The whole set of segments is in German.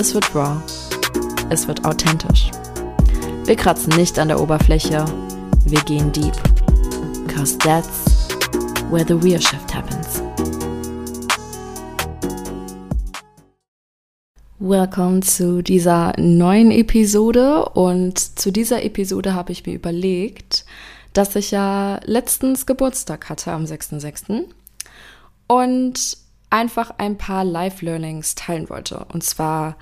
es wird raw, es wird authentisch. Wir kratzen nicht an der Oberfläche, wir gehen deep. Cause that's where the real shift happens. Welcome zu dieser neuen Episode und zu dieser Episode habe ich mir überlegt, dass ich ja letztens Geburtstag hatte am 6.6. und einfach ein paar Live-Learnings teilen wollte. Und zwar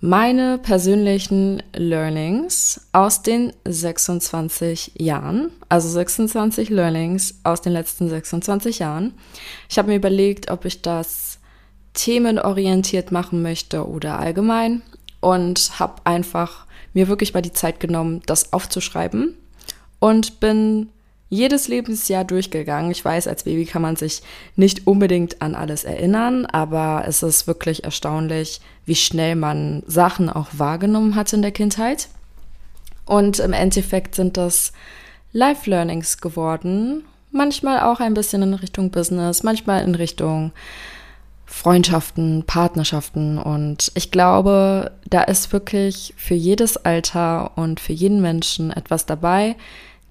meine persönlichen Learnings aus den 26 Jahren, also 26 Learnings aus den letzten 26 Jahren. Ich habe mir überlegt, ob ich das themenorientiert machen möchte oder allgemein und habe einfach mir wirklich mal die Zeit genommen, das aufzuschreiben und bin jedes Lebensjahr durchgegangen. Ich weiß, als Baby kann man sich nicht unbedingt an alles erinnern, aber es ist wirklich erstaunlich, wie schnell man Sachen auch wahrgenommen hat in der Kindheit. Und im Endeffekt sind das Life Learnings geworden. Manchmal auch ein bisschen in Richtung Business, manchmal in Richtung Freundschaften, Partnerschaften. Und ich glaube, da ist wirklich für jedes Alter und für jeden Menschen etwas dabei,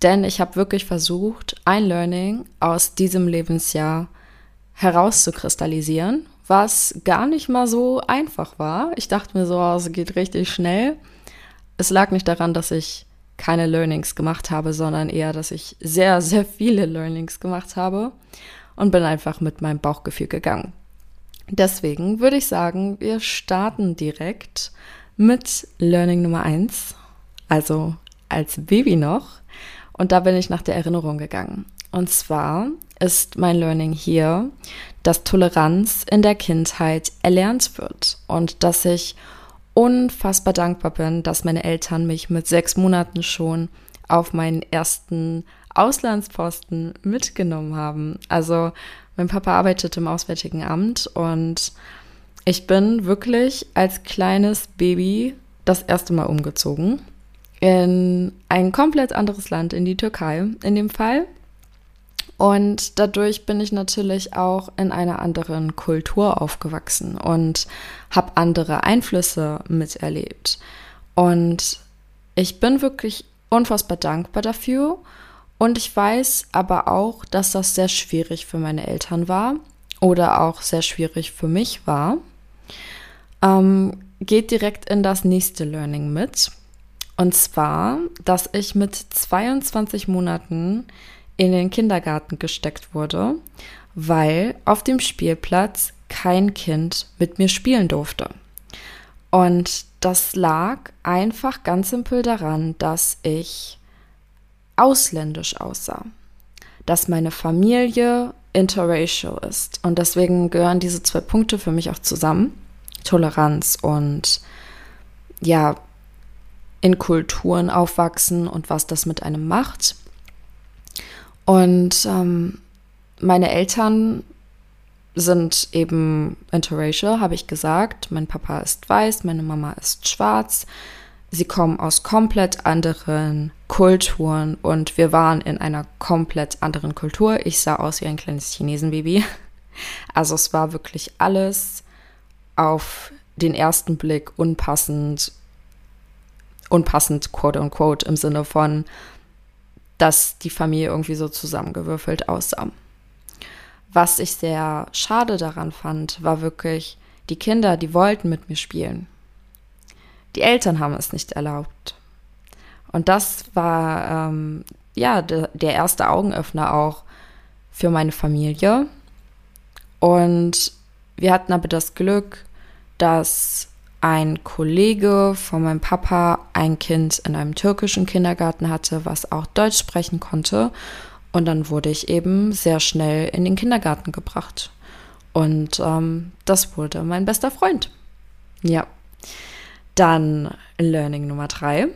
denn ich habe wirklich versucht, ein Learning aus diesem Lebensjahr herauszukristallisieren, was gar nicht mal so einfach war. Ich dachte mir so, oh, es geht richtig schnell. Es lag nicht daran, dass ich keine Learnings gemacht habe, sondern eher, dass ich sehr, sehr viele Learnings gemacht habe und bin einfach mit meinem Bauchgefühl gegangen. Deswegen würde ich sagen, wir starten direkt mit Learning Nummer eins, also als Baby noch. Und da bin ich nach der Erinnerung gegangen. Und zwar ist mein Learning hier, dass Toleranz in der Kindheit erlernt wird und dass ich unfassbar dankbar bin, dass meine Eltern mich mit sechs Monaten schon auf meinen ersten Auslandsposten mitgenommen haben. Also mein Papa arbeitet im Auswärtigen Amt und ich bin wirklich als kleines Baby das erste Mal umgezogen in ein komplett anderes Land, in die Türkei in dem Fall. Und dadurch bin ich natürlich auch in einer anderen Kultur aufgewachsen und habe andere Einflüsse miterlebt. Und ich bin wirklich unfassbar dankbar dafür. Und ich weiß aber auch, dass das sehr schwierig für meine Eltern war oder auch sehr schwierig für mich war. Ähm, geht direkt in das nächste Learning mit. Und zwar, dass ich mit 22 Monaten in den Kindergarten gesteckt wurde, weil auf dem Spielplatz kein Kind mit mir spielen durfte. Und das lag einfach ganz simpel daran, dass ich ausländisch aussah, dass meine Familie interracial ist. Und deswegen gehören diese zwei Punkte für mich auch zusammen. Toleranz und ja, in Kulturen aufwachsen und was das mit einem macht. Und ähm, meine Eltern sind eben interracial, habe ich gesagt. Mein Papa ist weiß, meine Mama ist schwarz. Sie kommen aus komplett anderen Kulturen und wir waren in einer komplett anderen Kultur. Ich sah aus wie ein kleines Chinesenbaby. Also es war wirklich alles auf den ersten Blick unpassend unpassend, quote unquote, im Sinne von, dass die Familie irgendwie so zusammengewürfelt aussah. Was ich sehr schade daran fand, war wirklich, die Kinder, die wollten mit mir spielen. Die Eltern haben es nicht erlaubt. Und das war ähm, ja de, der erste Augenöffner auch für meine Familie. Und wir hatten aber das Glück, dass ein Kollege von meinem Papa ein Kind in einem türkischen Kindergarten hatte, was auch Deutsch sprechen konnte. Und dann wurde ich eben sehr schnell in den Kindergarten gebracht. Und ähm, das wurde mein bester Freund. Ja. Dann Learning Nummer drei.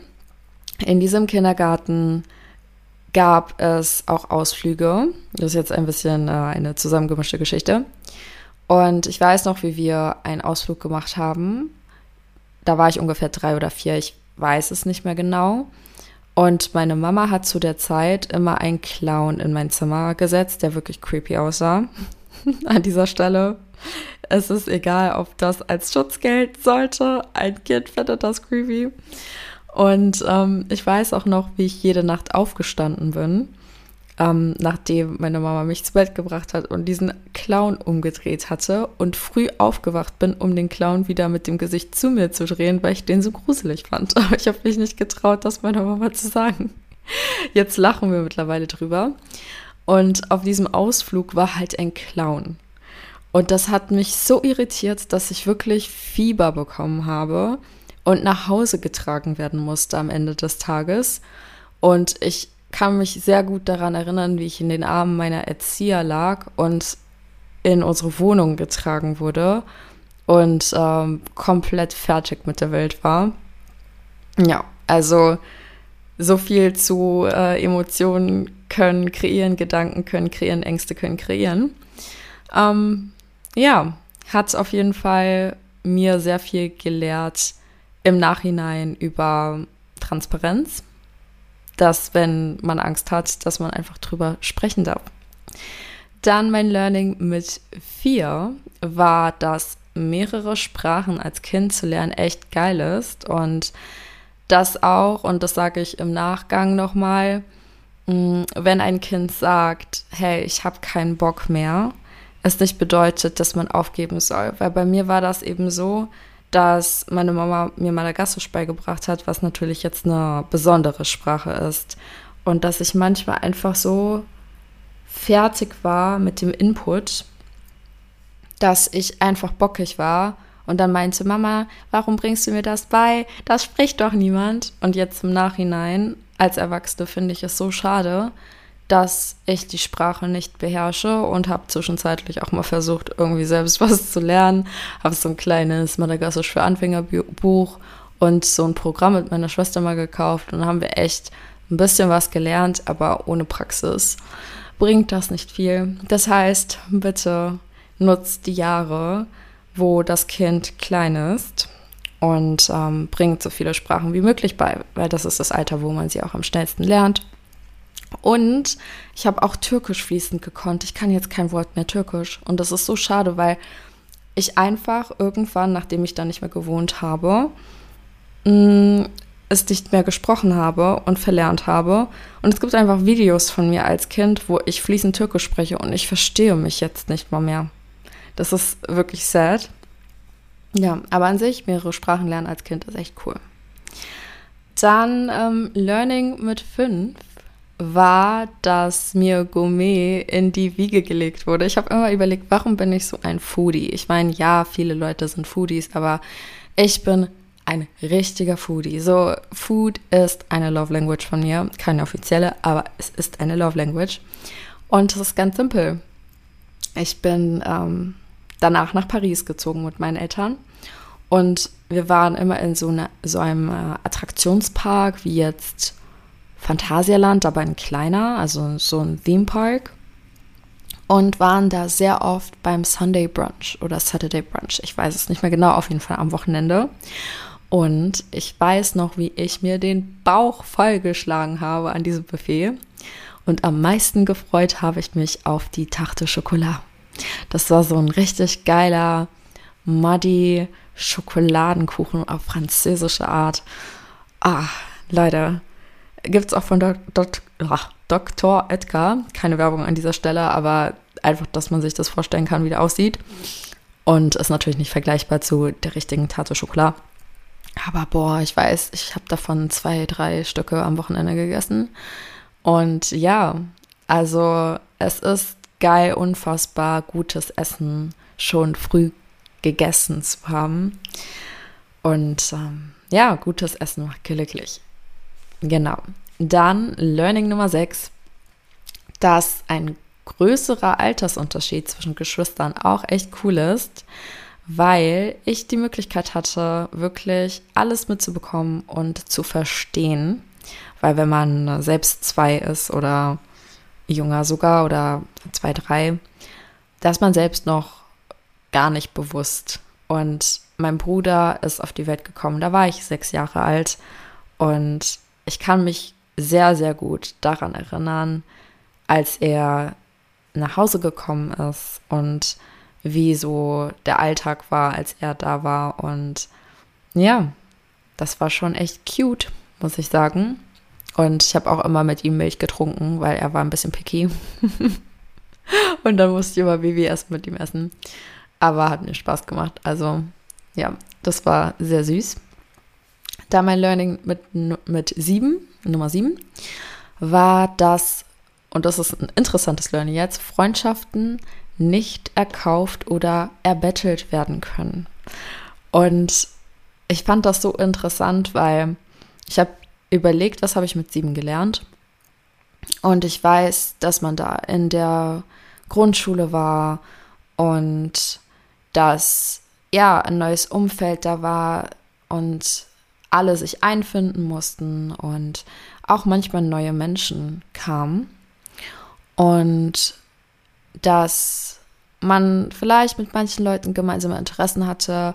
In diesem Kindergarten gab es auch Ausflüge. Das ist jetzt ein bisschen äh, eine zusammengemischte Geschichte. Und ich weiß noch, wie wir einen Ausflug gemacht haben. Da war ich ungefähr drei oder vier, ich weiß es nicht mehr genau. Und meine Mama hat zu der Zeit immer einen Clown in mein Zimmer gesetzt, der wirklich creepy aussah. An dieser Stelle. Es ist egal, ob das als Schutzgeld sollte. Ein Kind findet das creepy. Und ähm, ich weiß auch noch, wie ich jede Nacht aufgestanden bin, ähm, nachdem meine Mama mich zu Bett gebracht hat und diesen Clown umgedreht hatte und früh aufgewacht bin, um den Clown wieder mit dem Gesicht zu mir zu drehen, weil ich den so gruselig fand. Aber ich habe mich nicht getraut, das meiner Mama zu sagen. Jetzt lachen wir mittlerweile drüber. Und auf diesem Ausflug war halt ein Clown. Und das hat mich so irritiert, dass ich wirklich Fieber bekommen habe und nach Hause getragen werden musste am Ende des Tages. Und ich kann mich sehr gut daran erinnern, wie ich in den Armen meiner Erzieher lag und in unsere Wohnung getragen wurde und ähm, komplett fertig mit der Welt war. Ja, also so viel zu äh, Emotionen können kreieren, Gedanken können kreieren, Ängste können kreieren. Ähm, ja, hat auf jeden Fall mir sehr viel gelehrt, im Nachhinein über Transparenz, dass wenn man Angst hat, dass man einfach drüber sprechen darf. Dann mein Learning mit vier war, dass mehrere Sprachen als Kind zu lernen echt geil ist und das auch, und das sage ich im Nachgang nochmal, mm, wenn ein Kind sagt, hey, ich habe keinen Bock mehr, es nicht bedeutet, dass man aufgeben soll. Weil bei mir war das eben so, dass meine Mama mir Madagassisch beigebracht hat, was natürlich jetzt eine besondere Sprache ist. Und dass ich manchmal einfach so fertig war mit dem Input, dass ich einfach bockig war und dann meinte Mama, warum bringst du mir das bei? Das spricht doch niemand. Und jetzt im Nachhinein, als Erwachsene, finde ich es so schade, dass ich die Sprache nicht beherrsche und habe zwischenzeitlich auch mal versucht, irgendwie selbst was zu lernen. Habe so ein kleines Madagassisch für Anfängerbuch und so ein Programm mit meiner Schwester mal gekauft und haben wir echt ein bisschen was gelernt, aber ohne Praxis bringt das nicht viel. Das heißt, bitte nutzt die Jahre, wo das Kind klein ist und ähm, bringt so viele Sprachen wie möglich bei, weil das ist das Alter, wo man sie auch am schnellsten lernt. Und ich habe auch Türkisch fließend gekonnt. Ich kann jetzt kein Wort mehr Türkisch. Und das ist so schade, weil ich einfach irgendwann, nachdem ich da nicht mehr gewohnt habe, mm, es nicht mehr gesprochen habe und verlernt habe. Und es gibt einfach Videos von mir als Kind, wo ich fließend Türkisch spreche und ich verstehe mich jetzt nicht mal mehr. Das ist wirklich sad. Ja, aber an sich, mehrere Sprachen lernen als Kind ist echt cool. Dann ähm, Learning mit fünf war, dass mir Gourmet in die Wiege gelegt wurde. Ich habe immer überlegt, warum bin ich so ein Foodie? Ich meine, ja, viele Leute sind Foodies, aber ich bin ein richtiger Foodie. So, Food ist eine Love Language von mir. Keine offizielle, aber es ist eine Love Language. Und es ist ganz simpel. Ich bin ähm, danach nach Paris gezogen mit meinen Eltern. Und wir waren immer in so, eine, so einem äh, Attraktionspark, wie jetzt Phantasialand, aber ein kleiner, also so ein Theme Park. Und waren da sehr oft beim Sunday Brunch oder Saturday Brunch. Ich weiß es nicht mehr genau, auf jeden Fall am Wochenende. Und ich weiß noch, wie ich mir den Bauch vollgeschlagen habe an diesem Buffet. Und am meisten gefreut habe ich mich auf die Tarte Chocolat. Das war so ein richtig geiler, muddy Schokoladenkuchen auf französische Art. Ah, leider gibt es auch von Dok Dr. Edgar. Keine Werbung an dieser Stelle, aber einfach, dass man sich das vorstellen kann, wie der aussieht. Und ist natürlich nicht vergleichbar zu der richtigen Tarte Schokolade. Aber boah, ich weiß, ich habe davon zwei, drei Stücke am Wochenende gegessen. Und ja, also es ist geil, unfassbar gutes Essen schon früh gegessen zu haben. Und ähm, ja, gutes Essen macht glücklich. Genau. Dann Learning Nummer 6, dass ein größerer Altersunterschied zwischen Geschwistern auch echt cool ist, weil ich die Möglichkeit hatte, wirklich alles mitzubekommen und zu verstehen. Weil wenn man selbst zwei ist oder jünger sogar oder zwei, drei, dass man selbst noch gar nicht bewusst. Und mein Bruder ist auf die Welt gekommen, da war ich sechs Jahre alt. Und ich kann mich sehr, sehr gut daran erinnern, als er nach Hause gekommen ist und wie so der Alltag war, als er da war. Und ja, das war schon echt cute, muss ich sagen. Und ich habe auch immer mit ihm Milch getrunken, weil er war ein bisschen picky. und dann musste ich immer Baby erst mit ihm essen. Aber hat mir Spaß gemacht. Also ja, das war sehr süß. Da mein Learning mit, mit sieben, Nummer sieben, war, dass, und das ist ein interessantes Learning jetzt, Freundschaften nicht erkauft oder erbettelt werden können. Und ich fand das so interessant, weil ich habe überlegt, was habe ich mit sieben gelernt. Und ich weiß, dass man da in der Grundschule war und dass ja ein neues Umfeld da war und alle sich einfinden mussten und auch manchmal neue Menschen kamen. Und dass man vielleicht mit manchen Leuten gemeinsame Interessen hatte,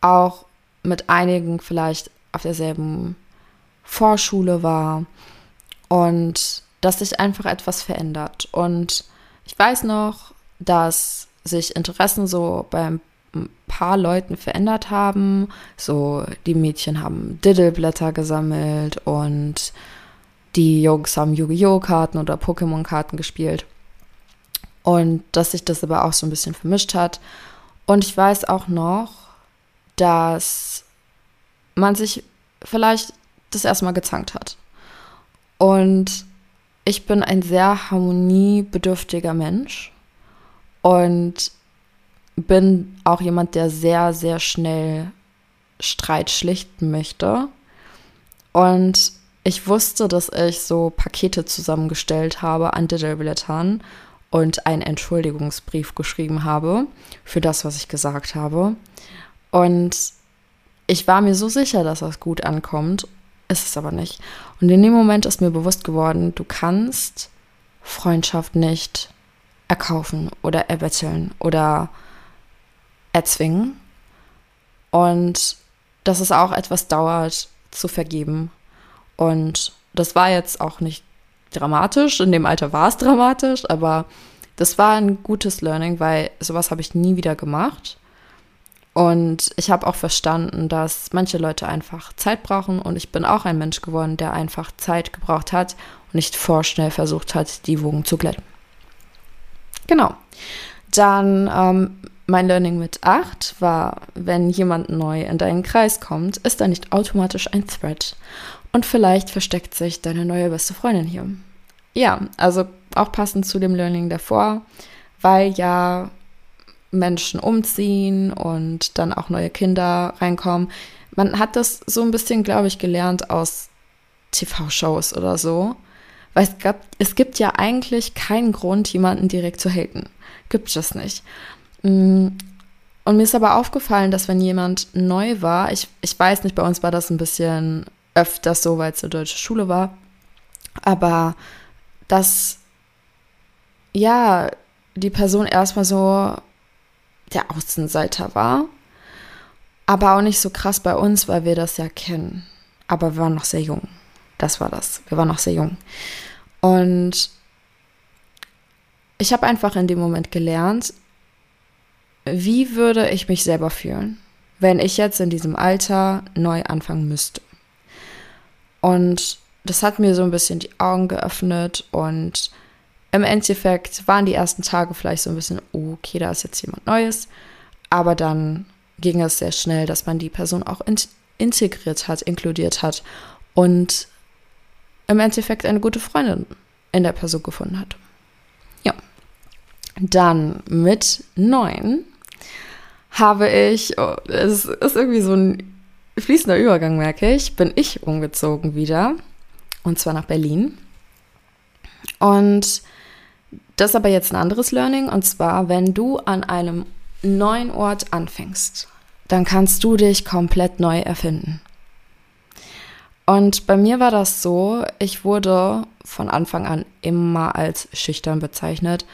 auch mit einigen vielleicht auf derselben Vorschule war und dass sich einfach etwas verändert. Und ich weiß noch, dass sich Interessen so bei ein paar Leuten verändert haben. So, die Mädchen haben Diddleblätter gesammelt und die Jungs haben Yu-Gi-Oh! Karten oder Pokémon-Karten gespielt. Und dass sich das aber auch so ein bisschen vermischt hat. Und ich weiß auch noch, dass man sich vielleicht das erstmal gezankt hat. Und ich bin ein sehr harmoniebedürftiger Mensch und bin auch jemand, der sehr, sehr schnell Streit schlichten möchte. Und ich wusste, dass ich so Pakete zusammengestellt habe an Diddleblättern und einen Entschuldigungsbrief geschrieben habe für das, was ich gesagt habe. Und ich war mir so sicher, dass das gut ankommt, ist es aber nicht. Und in dem Moment ist mir bewusst geworden, du kannst Freundschaft nicht erkaufen oder erbetteln oder erzwingen. Und dass es auch etwas dauert zu vergeben. Und das war jetzt auch nicht dramatisch. In dem Alter war es dramatisch, aber das war ein gutes Learning, weil sowas habe ich nie wieder gemacht. Und ich habe auch verstanden, dass manche Leute einfach Zeit brauchen und ich bin auch ein Mensch geworden, der einfach Zeit gebraucht hat und nicht vorschnell versucht hat, die Wogen zu glätten. Genau. Dann ähm, mein Learning mit 8 war, wenn jemand neu in deinen Kreis kommt, ist da nicht automatisch ein Thread. Und vielleicht versteckt sich deine neue beste Freundin hier. Ja, also auch passend zu dem Learning davor, weil ja Menschen umziehen und dann auch neue Kinder reinkommen. Man hat das so ein bisschen, glaube ich, gelernt aus TV-Shows oder so. Weil es, gab, es gibt ja eigentlich keinen Grund, jemanden direkt zu haten. Gibt es nicht. Mm, und mir ist aber aufgefallen, dass wenn jemand neu war, ich, ich weiß nicht, bei uns war das ein bisschen öfters so, weil es eine deutsche Schule war, aber dass ja die Person erstmal so der Außenseiter war, aber auch nicht so krass bei uns, weil wir das ja kennen. Aber wir waren noch sehr jung. Das war das. Wir waren noch sehr jung. Und ich habe einfach in dem Moment gelernt, wie würde ich mich selber fühlen, wenn ich jetzt in diesem Alter neu anfangen müsste. Und das hat mir so ein bisschen die Augen geöffnet und im Endeffekt waren die ersten Tage vielleicht so ein bisschen, oh, okay, da ist jetzt jemand Neues. Aber dann ging es sehr schnell, dass man die Person auch in integriert hat, inkludiert hat und im Endeffekt eine gute Freundin in der Person gefunden hat. Ja. Dann mit neun habe ich, oh, es ist irgendwie so ein fließender Übergang, merke ich, bin ich umgezogen wieder. Und zwar nach Berlin. Und das ist aber jetzt ein anderes Learning und zwar, wenn du an einem neuen Ort anfängst, dann kannst du dich komplett neu erfinden. Und bei mir war das so, ich wurde von Anfang an immer als schüchtern bezeichnet.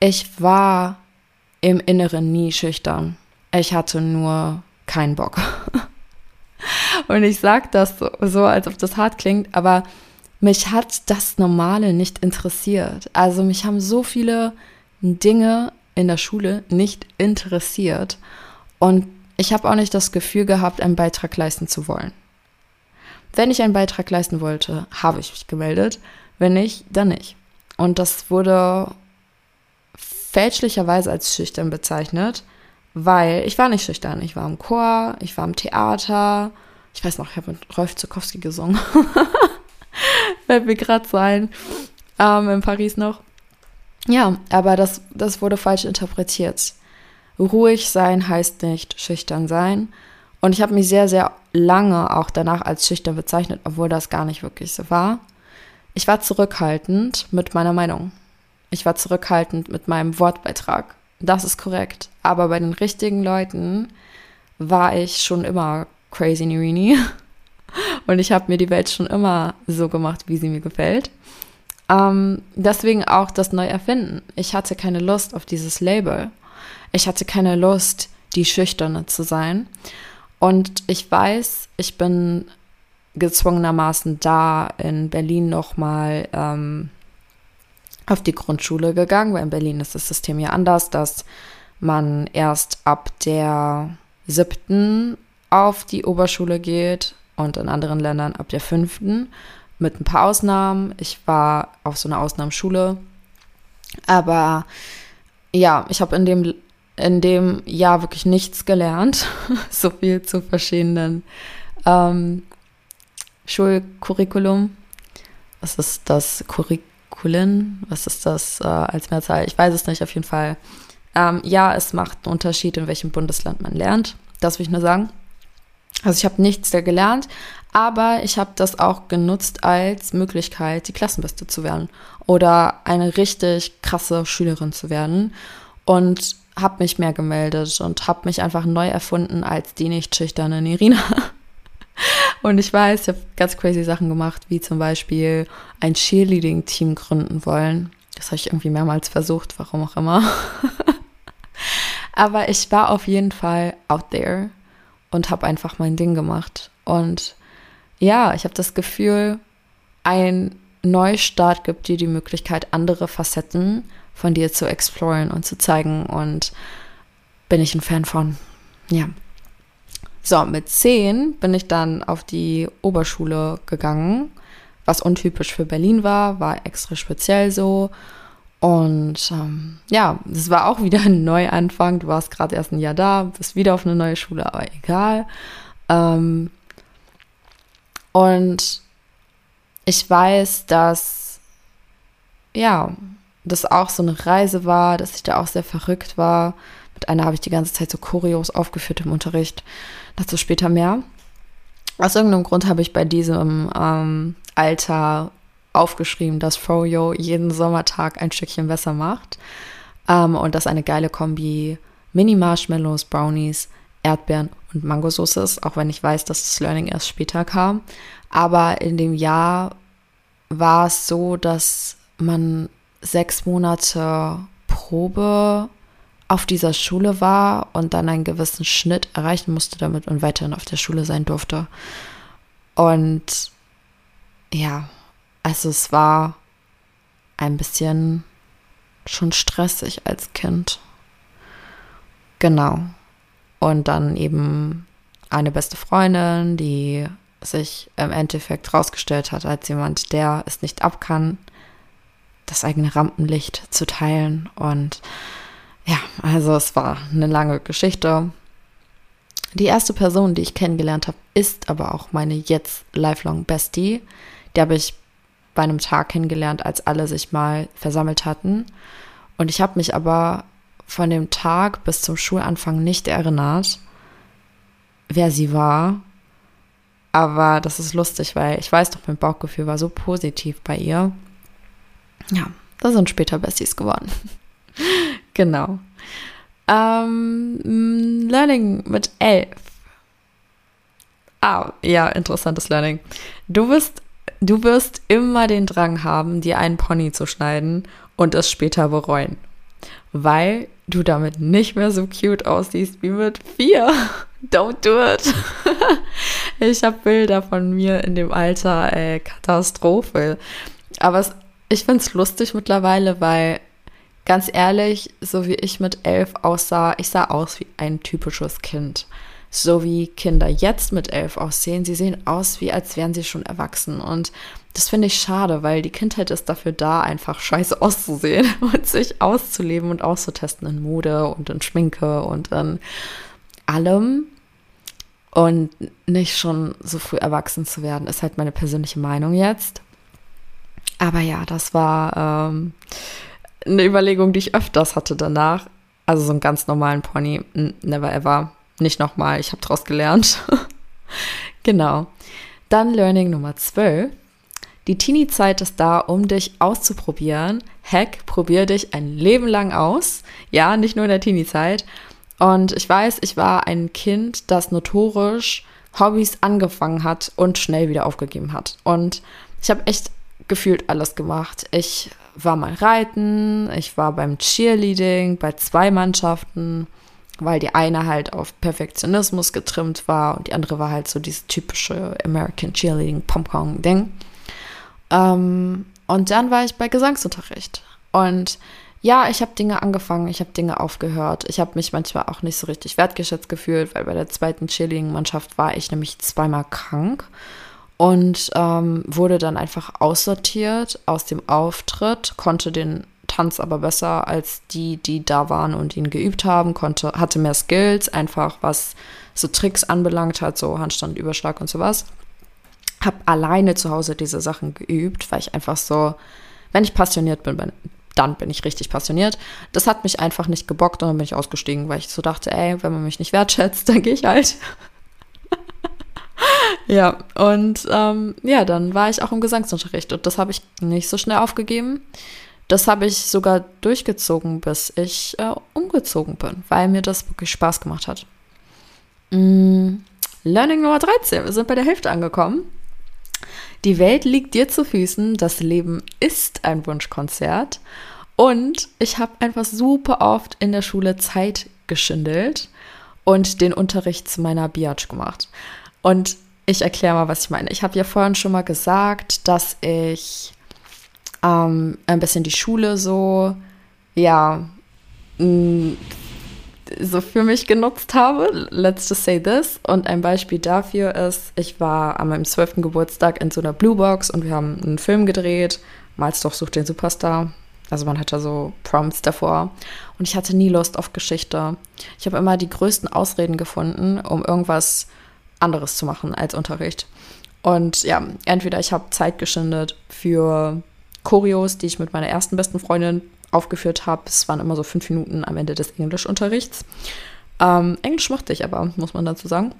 Ich war im Inneren nie schüchtern. Ich hatte nur keinen Bock. Und ich sage das so, als ob das hart klingt, aber mich hat das Normale nicht interessiert. Also mich haben so viele Dinge in der Schule nicht interessiert. Und ich habe auch nicht das Gefühl gehabt, einen Beitrag leisten zu wollen. Wenn ich einen Beitrag leisten wollte, habe ich mich gemeldet. Wenn nicht, dann nicht. Und das wurde fälschlicherweise als schüchtern bezeichnet, weil ich war nicht schüchtern. Ich war im Chor, ich war im Theater. Ich weiß noch, ich habe mit Rolf Zukowski gesungen. Fällt mir gerade sein. Ähm, in Paris noch. Ja, aber das, das wurde falsch interpretiert. Ruhig sein heißt nicht schüchtern sein. Und ich habe mich sehr, sehr lange auch danach als schüchtern bezeichnet, obwohl das gar nicht wirklich so war. Ich war zurückhaltend mit meiner Meinung. Ich war zurückhaltend mit meinem Wortbeitrag. Das ist korrekt. Aber bei den richtigen Leuten war ich schon immer crazy Nirini. Und ich habe mir die Welt schon immer so gemacht, wie sie mir gefällt. Ähm, deswegen auch das Neuerfinden. Ich hatte keine Lust auf dieses Label. Ich hatte keine Lust, die Schüchterne zu sein. Und ich weiß, ich bin gezwungenermaßen da in Berlin nochmal ähm, auf die Grundschule gegangen, weil in Berlin ist das System ja anders, dass man erst ab der siebten auf die Oberschule geht und in anderen Ländern ab der fünften mit ein paar Ausnahmen. Ich war auf so einer Ausnahmeschule, aber ja, ich habe in dem in dem Jahr wirklich nichts gelernt. so viel zu verschiedenen ähm, Schulcurriculum. Was ist das Curriculum? Was ist das äh, als Mehrzahl? Ich weiß es nicht, auf jeden Fall. Ähm, ja, es macht einen Unterschied, in welchem Bundesland man lernt. Das will ich nur sagen. Also ich habe nichts da gelernt, aber ich habe das auch genutzt als Möglichkeit, die Klassenbeste zu werden oder eine richtig krasse Schülerin zu werden. Und habe mich mehr gemeldet und habe mich einfach neu erfunden als die nicht schüchterne Nerina. Und ich weiß, ich habe ganz crazy Sachen gemacht, wie zum Beispiel ein Cheerleading-Team gründen wollen. Das habe ich irgendwie mehrmals versucht, warum auch immer. Aber ich war auf jeden Fall out there und habe einfach mein Ding gemacht. Und ja, ich habe das Gefühl, ein Neustart gibt dir die Möglichkeit, andere Facetten von dir zu exploren und zu zeigen. Und bin ich ein Fan von. Ja. So, mit zehn bin ich dann auf die Oberschule gegangen, was untypisch für Berlin war, war extra speziell so. Und ähm, ja, es war auch wieder ein Neuanfang. Du warst gerade erst ein Jahr da, bist wieder auf eine neue Schule, aber egal. Ähm, und ich weiß, dass ja, das auch so eine Reise war, dass ich da auch sehr verrückt war. Mit einer habe ich die ganze Zeit so Choreos aufgeführt im Unterricht. Dazu später mehr. Aus irgendeinem Grund habe ich bei diesem ähm, Alter aufgeschrieben, dass Froyo jeden Sommertag ein Stückchen besser macht. Ähm, und dass eine geile Kombi Mini-Marshmallows, Brownies, Erdbeeren und Mangosauce ist, auch wenn ich weiß, dass das Learning erst später kam. Aber in dem Jahr war es so, dass man sechs Monate Probe auf dieser Schule war und dann einen gewissen Schnitt erreichen musste damit und weiterhin auf der Schule sein durfte. Und ja, also es war ein bisschen schon stressig als Kind. Genau. Und dann eben eine beste Freundin, die sich im Endeffekt rausgestellt hat als jemand, der es nicht ab kann, das eigene Rampenlicht zu teilen. Und ja, also es war eine lange Geschichte. Die erste Person, die ich kennengelernt habe, ist aber auch meine jetzt lifelong Bestie. Die habe ich bei einem Tag kennengelernt, als alle sich mal versammelt hatten. Und ich habe mich aber von dem Tag bis zum Schulanfang nicht erinnert, wer sie war. Aber das ist lustig, weil ich weiß doch, mein Bauchgefühl war so positiv bei ihr. Ja, da sind später Besties geworden. genau. Ähm, Learning mit elf. Ah, ja, interessantes Learning. Du wirst, du wirst immer den Drang haben, dir einen Pony zu schneiden und es später bereuen. Weil du damit nicht mehr so cute aussiehst wie mit vier. Don't do it. ich habe Bilder von mir in dem Alter, ey, Katastrophe. Aber es, ich finde es lustig mittlerweile, weil ganz ehrlich, so wie ich mit elf aussah, ich sah aus wie ein typisches Kind. So wie Kinder jetzt mit elf aussehen. Sie sehen aus, wie als wären sie schon erwachsen. Und das finde ich schade, weil die Kindheit ist dafür da, einfach scheiße auszusehen und sich auszuleben und auszutesten in Mode und in Schminke und in allem. Und nicht schon so früh erwachsen zu werden, ist halt meine persönliche Meinung jetzt. Aber ja, das war ähm, eine Überlegung, die ich öfters hatte danach. Also so einen ganz normalen Pony, never ever. Nicht nochmal, ich habe daraus gelernt. genau. Dann Learning Nummer 12. Die Teenie-Zeit ist da, um dich auszuprobieren. Heck, probier dich ein Leben lang aus. Ja, nicht nur in der Teenie-Zeit. Und ich weiß, ich war ein Kind, das notorisch Hobbys angefangen hat und schnell wieder aufgegeben hat. Und ich habe echt gefühlt alles gemacht. Ich war mal reiten, ich war beim Cheerleading, bei zwei Mannschaften, weil die eine halt auf Perfektionismus getrimmt war und die andere war halt so dieses typische American Cheerleading Pom-Pom-Ding. Ähm, und dann war ich bei Gesangsunterricht. Und ja, ich habe Dinge angefangen, ich habe Dinge aufgehört. Ich habe mich manchmal auch nicht so richtig wertgeschätzt gefühlt, weil bei der zweiten Cheerleading-Mannschaft war ich nämlich zweimal krank und ähm, wurde dann einfach aussortiert aus dem Auftritt, konnte den Tanz aber besser als die, die da waren und ihn geübt haben, konnte, hatte mehr Skills, einfach was so Tricks anbelangt hat, so Handstand, Überschlag und sowas habe alleine zu Hause diese Sachen geübt, weil ich einfach so, wenn ich passioniert bin, dann bin ich richtig passioniert. Das hat mich einfach nicht gebockt und dann bin ich ausgestiegen, weil ich so dachte, ey, wenn man mich nicht wertschätzt, dann gehe ich halt. ja, und ähm, ja, dann war ich auch im Gesangsunterricht und das habe ich nicht so schnell aufgegeben. Das habe ich sogar durchgezogen, bis ich äh, umgezogen bin, weil mir das wirklich Spaß gemacht hat. Mm, Learning Nummer 13. Wir sind bei der Hälfte angekommen. Die Welt liegt dir zu Füßen, das Leben ist ein Wunschkonzert. Und ich habe einfach super oft in der Schule Zeit geschindelt und den Unterricht zu meiner Biatch gemacht. Und ich erkläre mal, was ich meine. Ich habe ja vorhin schon mal gesagt, dass ich ähm, ein bisschen die Schule so, ja, so für mich genutzt habe. Let's just say this. Und ein Beispiel dafür ist, ich war an meinem zwölften Geburtstag in so einer Blue Box und wir haben einen Film gedreht. Mal's doch sucht den Superstar. Also man hatte so Prompts davor. Und ich hatte nie Lust auf Geschichte. Ich habe immer die größten Ausreden gefunden, um irgendwas anderes zu machen als Unterricht. Und ja, entweder ich habe Zeit geschindet für Choreos, die ich mit meiner ersten besten Freundin aufgeführt habe. Es waren immer so fünf Minuten am Ende des Englischunterrichts. Ähm, Englisch mochte ich aber, muss man dazu sagen.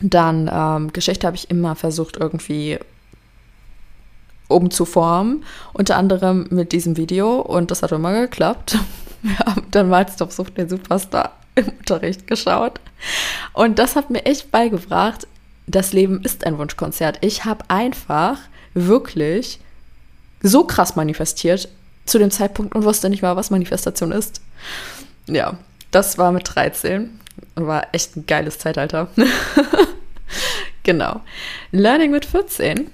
Dann ähm, Geschichte habe ich immer versucht, irgendwie umzuformen. Unter anderem mit diesem Video und das hat immer geklappt. Wir haben dann mal Stop Sucht den Superstar im Unterricht geschaut. Und das hat mir echt beigebracht, das Leben ist ein Wunschkonzert. Ich habe einfach wirklich so krass manifestiert, zu dem Zeitpunkt und wusste nicht mal, was Manifestation ist. Ja, das war mit 13 und war echt ein geiles Zeitalter. genau. Learning mit 14.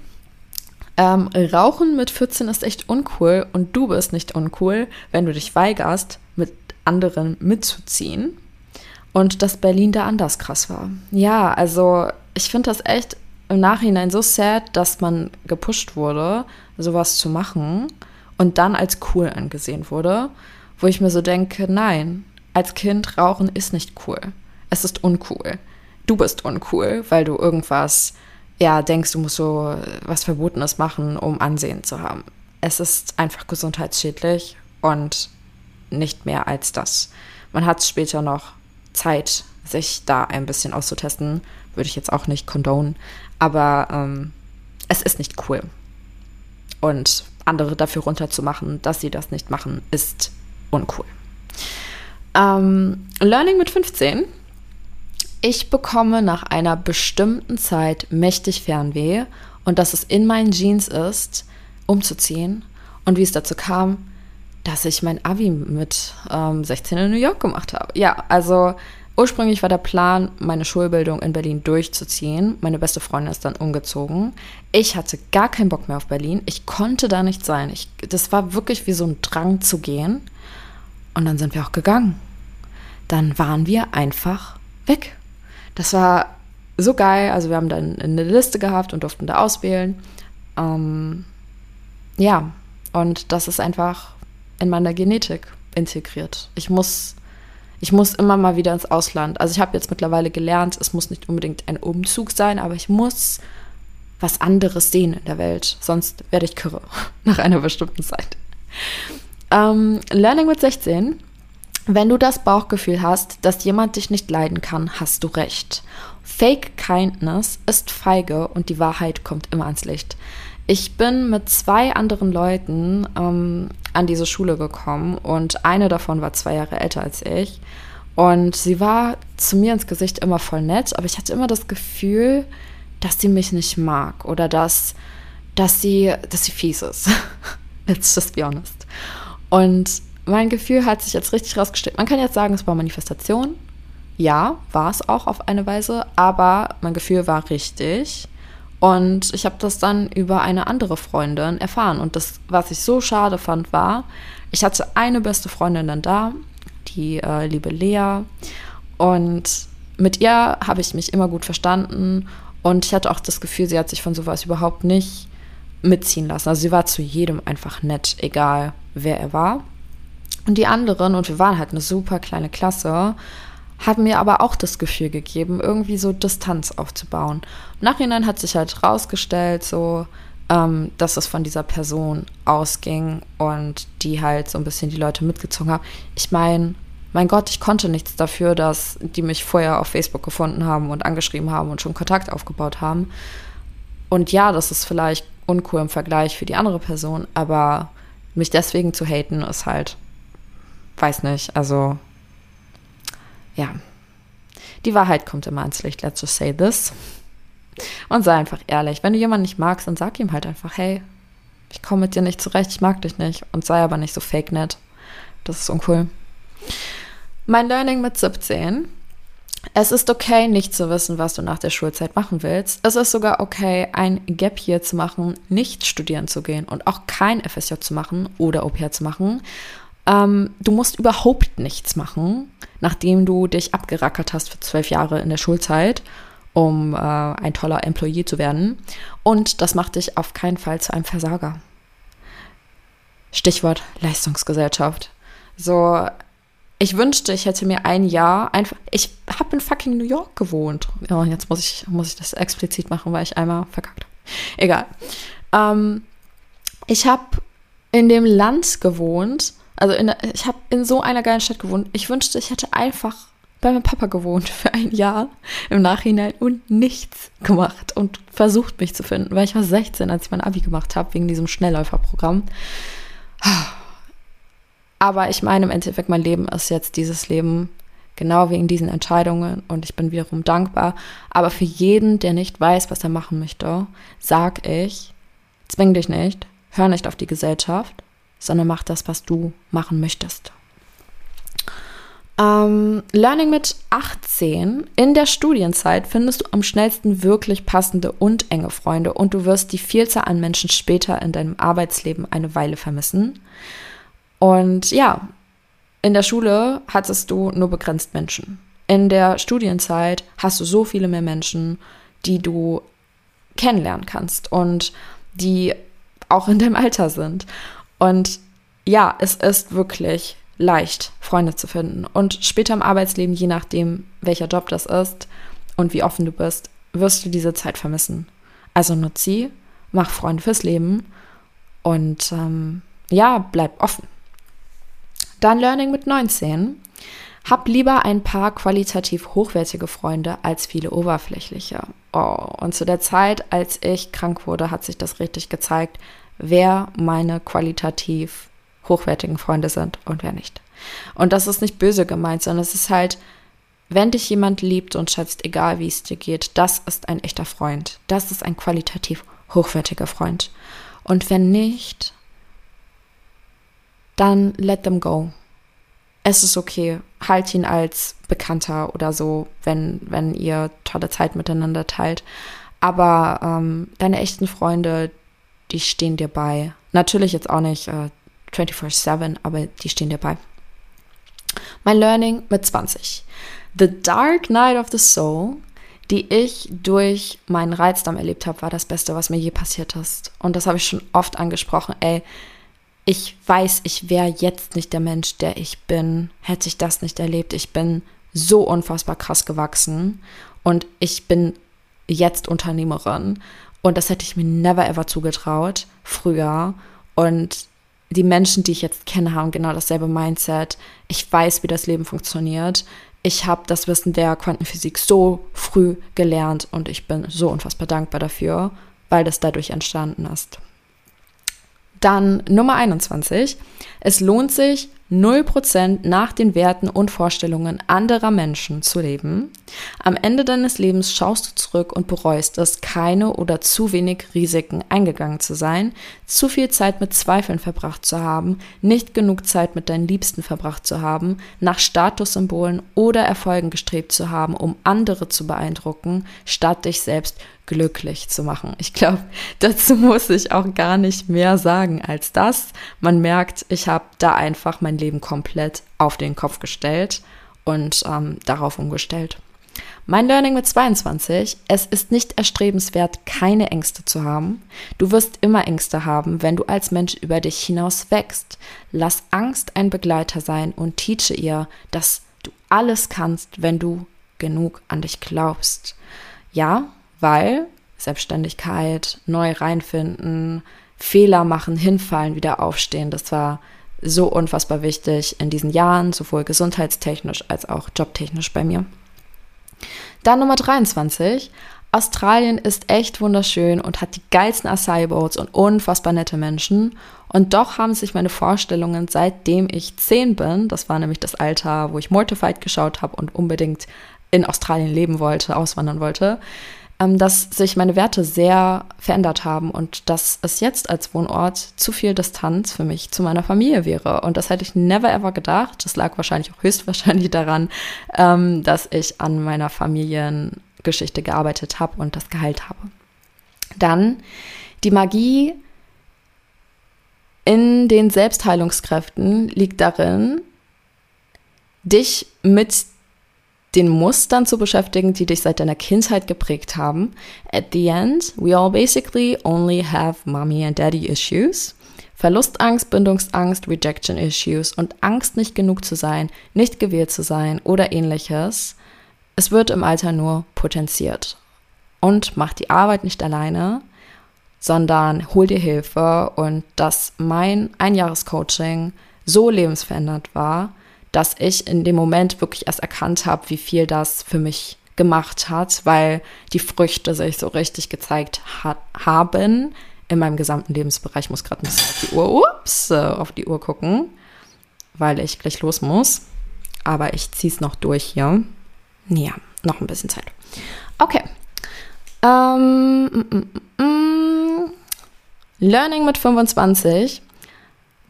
Ähm, Rauchen mit 14 ist echt uncool und du bist nicht uncool, wenn du dich weigerst, mit anderen mitzuziehen. Und dass Berlin da anders krass war. Ja, also ich finde das echt im Nachhinein so sad, dass man gepusht wurde, sowas zu machen und dann als cool angesehen wurde, wo ich mir so denke, nein, als Kind rauchen ist nicht cool. Es ist uncool. Du bist uncool, weil du irgendwas, ja, denkst, du musst so was Verbotenes machen, um Ansehen zu haben. Es ist einfach gesundheitsschädlich und nicht mehr als das. Man hat später noch Zeit, sich da ein bisschen auszutesten. Würde ich jetzt auch nicht condonen. Aber ähm, es ist nicht cool. Und andere dafür runterzumachen, dass sie das nicht machen, ist uncool. Ähm, Learning mit 15. Ich bekomme nach einer bestimmten Zeit mächtig Fernweh und dass es in meinen Jeans ist, umzuziehen. Und wie es dazu kam, dass ich mein Abi mit ähm, 16 in New York gemacht habe. Ja, also ursprünglich war der Plan, meine Schulbildung in Berlin durchzuziehen. Meine beste Freundin ist dann umgezogen. Ich hatte gar keinen Bock mehr auf Berlin. Ich konnte da nicht sein. Ich, das war wirklich wie so ein Drang zu gehen. Und dann sind wir auch gegangen. Dann waren wir einfach weg. Das war so geil. Also wir haben dann eine Liste gehabt und durften da auswählen. Ähm, ja, und das ist einfach in meiner Genetik integriert. Ich muss, ich muss immer mal wieder ins Ausland. Also ich habe jetzt mittlerweile gelernt, es muss nicht unbedingt ein Umzug sein, aber ich muss was anderes sehen in der Welt. Sonst werde ich kirre nach einer bestimmten Zeit. Ähm, Learning mit 16. Wenn du das Bauchgefühl hast, dass jemand dich nicht leiden kann, hast du recht. Fake Kindness ist feige und die Wahrheit kommt immer ans Licht. Ich bin mit zwei anderen Leuten ähm, an diese Schule gekommen und eine davon war zwei Jahre älter als ich. Und sie war zu mir ins Gesicht immer voll nett, aber ich hatte immer das Gefühl, dass sie mich nicht mag oder dass, dass, sie, dass sie fies ist. Let's just be honest. Und mein Gefühl hat sich jetzt richtig rausgestellt. Man kann jetzt sagen, es war Manifestation. Ja, war es auch auf eine Weise, aber mein Gefühl war richtig. Und ich habe das dann über eine andere Freundin erfahren. Und das, was ich so schade fand, war, ich hatte eine beste Freundin dann da, die äh, liebe Lea. Und mit ihr habe ich mich immer gut verstanden. Und ich hatte auch das Gefühl, sie hat sich von sowas überhaupt nicht mitziehen lassen. Also sie war zu jedem einfach nett, egal wer er war. Und die anderen, und wir waren halt eine super kleine Klasse, hat mir aber auch das Gefühl gegeben, irgendwie so Distanz aufzubauen. Nachhinein hat sich halt rausgestellt, so, ähm, dass es von dieser Person ausging und die halt so ein bisschen die Leute mitgezogen haben. Ich meine, mein Gott, ich konnte nichts dafür, dass die mich vorher auf Facebook gefunden haben und angeschrieben haben und schon Kontakt aufgebaut haben. Und ja, das ist vielleicht uncool im Vergleich für die andere Person, aber mich deswegen zu haten ist halt, weiß nicht, also ja, die Wahrheit kommt immer ans Licht, let's just say this. Und sei einfach ehrlich. Wenn du jemanden nicht magst, dann sag ihm halt einfach, hey, ich komme mit dir nicht zurecht, ich mag dich nicht. Und sei aber nicht so fake nett. Das ist uncool. Mein Learning mit 17. Es ist okay, nicht zu wissen, was du nach der Schulzeit machen willst. Es ist sogar okay, ein Gap hier zu machen, nicht studieren zu gehen und auch kein FSJ zu machen oder pair zu machen ähm, du musst überhaupt nichts machen, nachdem du dich abgerackert hast für zwölf Jahre in der Schulzeit, um äh, ein toller Employee zu werden. Und das macht dich auf keinen Fall zu einem Versager. Stichwort Leistungsgesellschaft. So, ich wünschte, ich hätte mir ein Jahr einfach. Ich habe in fucking New York gewohnt. Ja, jetzt muss ich, muss ich das explizit machen, weil ich einmal verkackt habe. Egal. Ähm, ich habe in dem Land gewohnt, also in, ich habe in so einer geilen Stadt gewohnt. Ich wünschte, ich hätte einfach bei meinem Papa gewohnt für ein Jahr im Nachhinein und nichts gemacht und versucht mich zu finden, weil ich war 16, als ich mein Abi gemacht habe, wegen diesem Schnellläuferprogramm. Aber ich meine, im Endeffekt, mein Leben ist jetzt dieses Leben genau wegen diesen Entscheidungen und ich bin wiederum dankbar. Aber für jeden, der nicht weiß, was er machen möchte, sag ich, zwing dich nicht, hör nicht auf die Gesellschaft, sondern mach das, was du machen möchtest. Ähm, Learning mit 18. In der Studienzeit findest du am schnellsten wirklich passende und enge Freunde und du wirst die Vielzahl an Menschen später in deinem Arbeitsleben eine Weile vermissen. Und ja, in der Schule hattest du nur begrenzt Menschen. In der Studienzeit hast du so viele mehr Menschen, die du kennenlernen kannst und die auch in deinem Alter sind. Und ja, es ist wirklich leicht, Freunde zu finden. Und später im Arbeitsleben, je nachdem, welcher Job das ist und wie offen du bist, wirst du diese Zeit vermissen. Also nutz sie, mach Freunde fürs Leben und ähm, ja, bleib offen. Dann Learning mit 19. Hab lieber ein paar qualitativ hochwertige Freunde als viele oberflächliche. Oh, und zu der Zeit, als ich krank wurde, hat sich das richtig gezeigt, wer meine qualitativ hochwertigen Freunde sind und wer nicht. Und das ist nicht böse gemeint, sondern es ist halt, wenn dich jemand liebt und schätzt, egal wie es dir geht, das ist ein echter Freund. Das ist ein qualitativ hochwertiger Freund. Und wenn nicht, dann let them go. Es ist okay. Halt ihn als Bekannter oder so, wenn, wenn ihr tolle Zeit miteinander teilt. Aber ähm, deine echten Freunde, die stehen dir bei. Natürlich jetzt auch nicht äh, 24-7, aber die stehen dir bei. Mein Learning mit 20. The Dark Night of the Soul, die ich durch meinen Reizdarm erlebt habe, war das Beste, was mir je passiert ist. Und das habe ich schon oft angesprochen. Ey, ich weiß, ich wäre jetzt nicht der Mensch, der ich bin, hätte ich das nicht erlebt. Ich bin so unfassbar krass gewachsen und ich bin jetzt Unternehmerin und das hätte ich mir never ever zugetraut früher und die Menschen, die ich jetzt kenne, haben genau dasselbe Mindset. Ich weiß, wie das Leben funktioniert. Ich habe das Wissen der Quantenphysik so früh gelernt und ich bin so unfassbar dankbar dafür, weil das dadurch entstanden ist. Dann Nummer 21. Es lohnt sich, 0% nach den Werten und Vorstellungen anderer Menschen zu leben. Am Ende deines Lebens schaust du zurück und bereust es, keine oder zu wenig Risiken eingegangen zu sein, zu viel Zeit mit Zweifeln verbracht zu haben, nicht genug Zeit mit deinen Liebsten verbracht zu haben, nach Statussymbolen oder Erfolgen gestrebt zu haben, um andere zu beeindrucken, statt dich selbst glücklich zu machen. Ich glaube, dazu muss ich auch gar nicht mehr sagen als das. Man merkt, ich habe da einfach mein Leben komplett auf den Kopf gestellt und ähm, darauf umgestellt. Mein Learning mit 22, es ist nicht erstrebenswert, keine Ängste zu haben. Du wirst immer Ängste haben, wenn du als Mensch über dich hinaus wächst. Lass Angst ein Begleiter sein und teache ihr, dass du alles kannst, wenn du genug an dich glaubst. Ja, weil Selbstständigkeit, neu reinfinden, Fehler machen, hinfallen, wieder aufstehen, das war so unfassbar wichtig in diesen Jahren, sowohl gesundheitstechnisch als auch jobtechnisch bei mir. Dann Nummer 23. Australien ist echt wunderschön und hat die geilsten Acai Boats und unfassbar nette Menschen. Und doch haben sich meine Vorstellungen, seitdem ich 10 bin, das war nämlich das Alter, wo ich Mortified geschaut habe und unbedingt in Australien leben wollte, auswandern wollte, dass sich meine Werte sehr verändert haben und dass es jetzt als Wohnort zu viel Distanz für mich zu meiner Familie wäre. Und das hätte ich never ever gedacht. Das lag wahrscheinlich auch höchstwahrscheinlich daran, ähm, dass ich an meiner Familiengeschichte gearbeitet habe und das geheilt habe. Dann die Magie in den Selbstheilungskräften liegt darin, dich mit den Mustern zu beschäftigen, die dich seit deiner Kindheit geprägt haben. At the end, we all basically only have mommy and daddy issues. Verlustangst, Bindungsangst, Rejection Issues und Angst, nicht genug zu sein, nicht gewählt zu sein oder ähnliches. Es wird im Alter nur potenziert. Und mach die Arbeit nicht alleine, sondern hol dir Hilfe und dass mein Einjahrescoaching so lebensverändert war, dass ich in dem Moment wirklich erst erkannt habe, wie viel das für mich gemacht hat, weil die Früchte sich so richtig gezeigt hat, haben in meinem gesamten Lebensbereich. Ich muss gerade ein bisschen auf die Uhr, ups, äh, auf die Uhr gucken, weil ich gleich los muss. Aber ich ziehe es noch durch hier. Ja, noch ein bisschen Zeit. Okay. Ähm, mm, mm, mm. Learning mit 25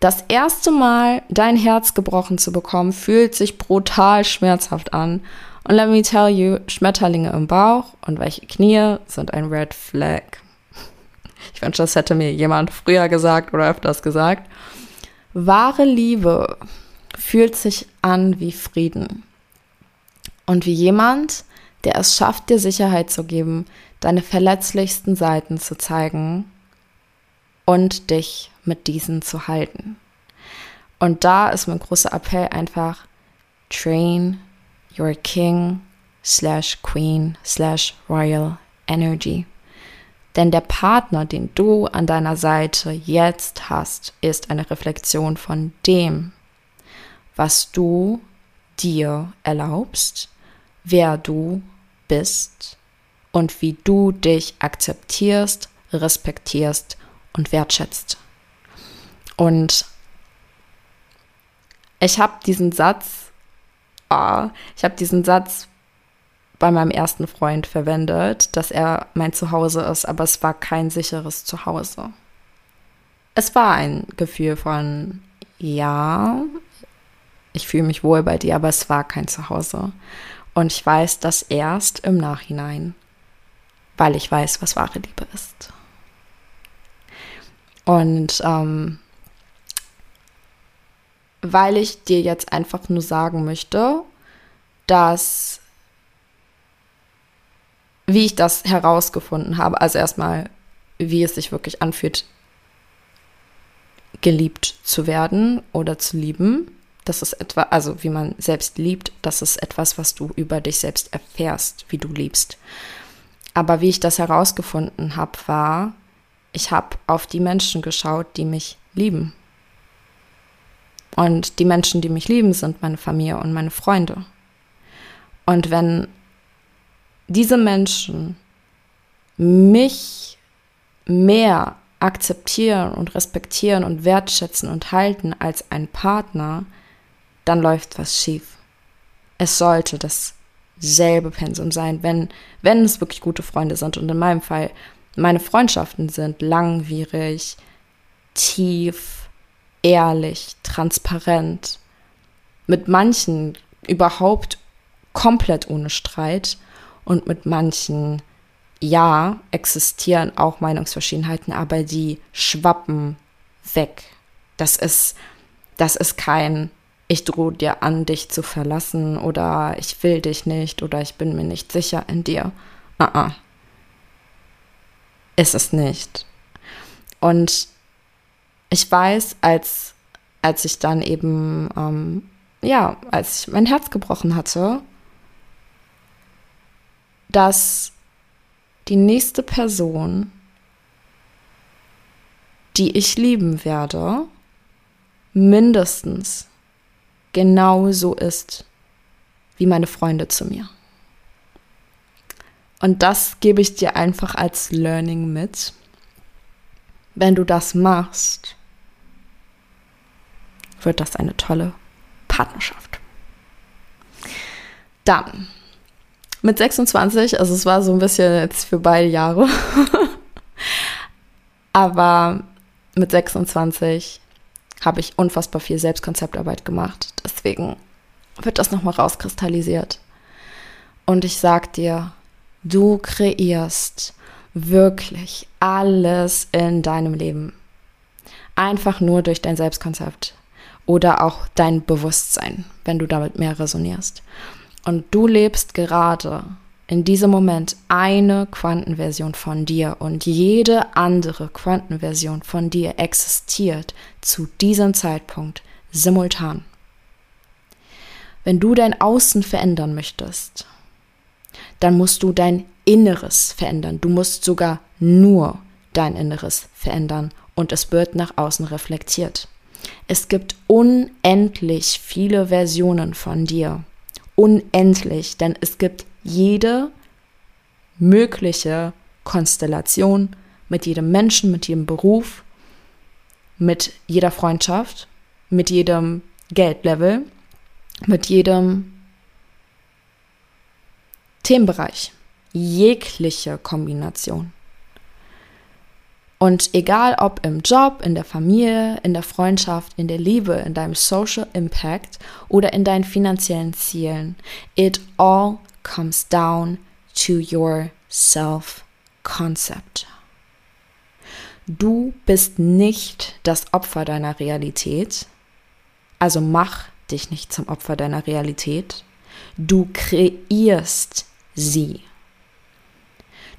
das erste Mal dein Herz gebrochen zu bekommen, fühlt sich brutal schmerzhaft an. Und let me tell you, Schmetterlinge im Bauch und weiche Knie sind ein Red Flag. Ich wünsche, das hätte mir jemand früher gesagt oder öfters gesagt. Wahre Liebe fühlt sich an wie Frieden. Und wie jemand, der es schafft, dir Sicherheit zu geben, deine verletzlichsten Seiten zu zeigen und dich mit diesen zu halten. Und da ist mein großer Appell einfach, train your king slash queen slash royal energy. Denn der Partner, den du an deiner Seite jetzt hast, ist eine Reflexion von dem, was du dir erlaubst, wer du bist und wie du dich akzeptierst, respektierst und wertschätzt. Und Ich habe diesen Satz, oh, ich habe diesen Satz bei meinem ersten Freund verwendet, dass er mein Zuhause ist, aber es war kein sicheres Zuhause. Es war ein Gefühl von, ja, ich fühle mich wohl bei dir, aber es war kein Zuhause. Und ich weiß das erst im Nachhinein, weil ich weiß, was wahre Liebe ist. Und ähm, weil ich dir jetzt einfach nur sagen möchte, dass wie ich das herausgefunden habe, also erstmal, wie es sich wirklich anfühlt, geliebt zu werden oder zu lieben. Das ist etwa, also wie man selbst liebt, das ist etwas, was du über dich selbst erfährst, wie du liebst. Aber wie ich das herausgefunden habe, war, ich habe auf die Menschen geschaut, die mich lieben. Und die Menschen, die mich lieben, sind meine Familie und meine Freunde. Und wenn diese Menschen mich mehr akzeptieren und respektieren und wertschätzen und halten als ein Partner, dann läuft was schief. Es sollte dasselbe Pensum sein, wenn, wenn es wirklich gute Freunde sind. Und in meinem Fall, meine Freundschaften sind langwierig, tief, ehrlich, transparent. Mit manchen überhaupt komplett ohne Streit und mit manchen, ja, existieren auch Meinungsverschiedenheiten, aber die schwappen weg. Das ist, das ist kein, ich drohe dir an, dich zu verlassen oder ich will dich nicht oder ich bin mir nicht sicher in dir. Uh -uh. Ist es nicht. Und ich weiß, als, als ich dann eben, ähm, ja, als ich mein Herz gebrochen hatte, dass die nächste Person, die ich lieben werde, mindestens genauso ist wie meine Freunde zu mir. Und das gebe ich dir einfach als Learning mit. Wenn du das machst, wird das eine tolle Partnerschaft. Dann mit 26, also es war so ein bisschen jetzt für beide Jahre. Aber mit 26 habe ich unfassbar viel Selbstkonzeptarbeit gemacht. Deswegen wird das nochmal rauskristallisiert. Und ich sag dir, du kreierst wirklich alles in deinem Leben. Einfach nur durch dein Selbstkonzept oder auch dein Bewusstsein, wenn du damit mehr resonierst. Und du lebst gerade in diesem Moment eine Quantenversion von dir und jede andere Quantenversion von dir existiert zu diesem Zeitpunkt simultan. Wenn du dein Außen verändern möchtest, dann musst du dein Inneres verändern. Du musst sogar nur dein Inneres verändern und es wird nach außen reflektiert. Es gibt unendlich viele Versionen von dir unendlich, denn es gibt jede mögliche Konstellation mit jedem Menschen, mit jedem Beruf, mit jeder Freundschaft, mit jedem Geldlevel, mit jedem Themenbereich, jegliche Kombination. Und egal ob im Job, in der Familie, in der Freundschaft, in der Liebe, in deinem Social Impact oder in deinen finanziellen Zielen, it all comes down to your self-concept. Du bist nicht das Opfer deiner Realität, also mach dich nicht zum Opfer deiner Realität. Du kreierst sie.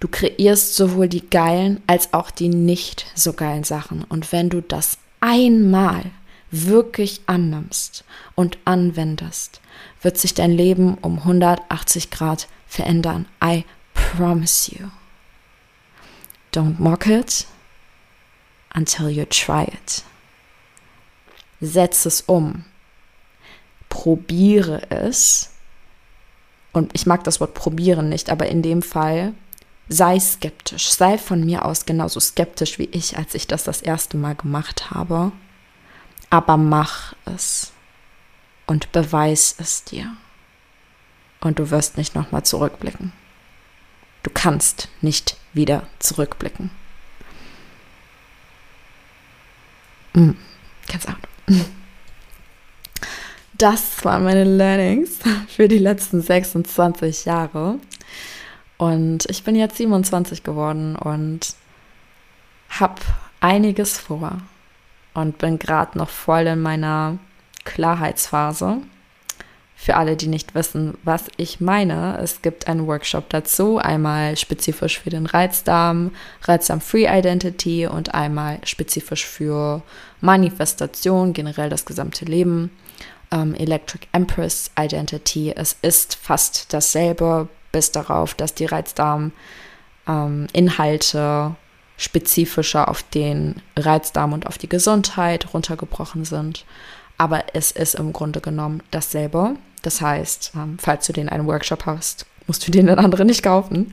Du kreierst sowohl die geilen als auch die nicht so geilen Sachen. Und wenn du das einmal wirklich annimmst und anwendest, wird sich dein Leben um 180 Grad verändern. I promise you. Don't mock it until you try it. Setz es um. Probiere es. Und ich mag das Wort probieren nicht, aber in dem Fall sei skeptisch, sei von mir aus genauso skeptisch wie ich, als ich das das erste Mal gemacht habe, aber mach es. und beweis es dir. Und du wirst nicht nochmal zurückblicken. Du kannst nicht wieder zurückblicken. Mm, ganz out. Das waren meine Learnings für die letzten 26 Jahre. Und ich bin jetzt 27 geworden und habe einiges vor und bin gerade noch voll in meiner Klarheitsphase. Für alle, die nicht wissen, was ich meine, es gibt einen Workshop dazu, einmal spezifisch für den Reizdarm, Reizdarm Free Identity und einmal spezifisch für Manifestation, generell das gesamte Leben. Ähm, Electric Empress Identity, es ist fast dasselbe, bis darauf, dass die Reizdarm-Inhalte ähm, spezifischer auf den Reizdarm und auf die Gesundheit runtergebrochen sind. Aber es ist im Grunde genommen dasselbe. Das heißt, ähm, falls du den einen Workshop hast, musst du den den anderen nicht kaufen.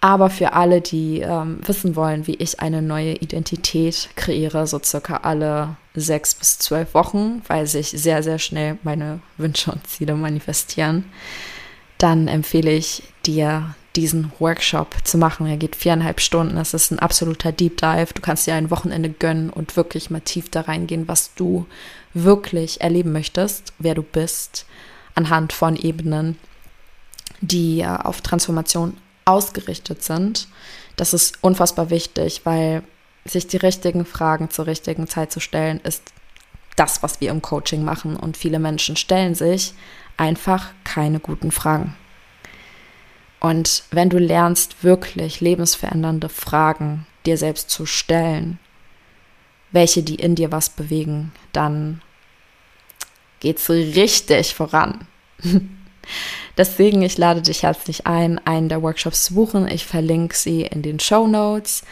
Aber für alle, die ähm, wissen wollen, wie ich eine neue Identität kreiere, so circa alle sechs bis zwölf Wochen, weil sich sehr, sehr schnell meine Wünsche und Ziele manifestieren, dann empfehle ich dir, diesen Workshop zu machen. Er geht viereinhalb Stunden. Es ist ein absoluter Deep Dive. Du kannst dir ein Wochenende gönnen und wirklich mal tief da reingehen, was du wirklich erleben möchtest, wer du bist, anhand von Ebenen, die auf Transformation ausgerichtet sind. Das ist unfassbar wichtig, weil sich die richtigen Fragen zur richtigen Zeit zu stellen, ist das, was wir im Coaching machen. Und viele Menschen stellen sich einfach keine guten Fragen. Und wenn du lernst, wirklich lebensverändernde Fragen dir selbst zu stellen, welche die in dir was bewegen, dann geht's richtig voran. Deswegen, ich lade dich herzlich ein, einen der Workshops zu buchen. Ich verlinke sie in den Show Notes.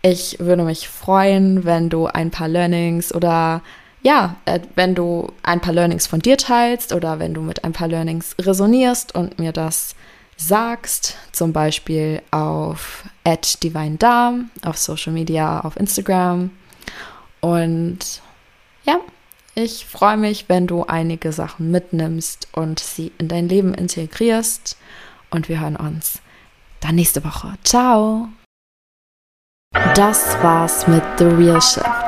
Ich würde mich freuen, wenn du ein paar Learnings oder ja, äh, wenn du ein paar Learnings von dir teilst oder wenn du mit ein paar Learnings resonierst und mir das sagst, zum Beispiel auf @divine auf Social Media, auf Instagram. Und ja, ich freue mich, wenn du einige Sachen mitnimmst und sie in dein Leben integrierst. Und wir hören uns dann nächste Woche. Ciao! Das war's mit The Real Shift.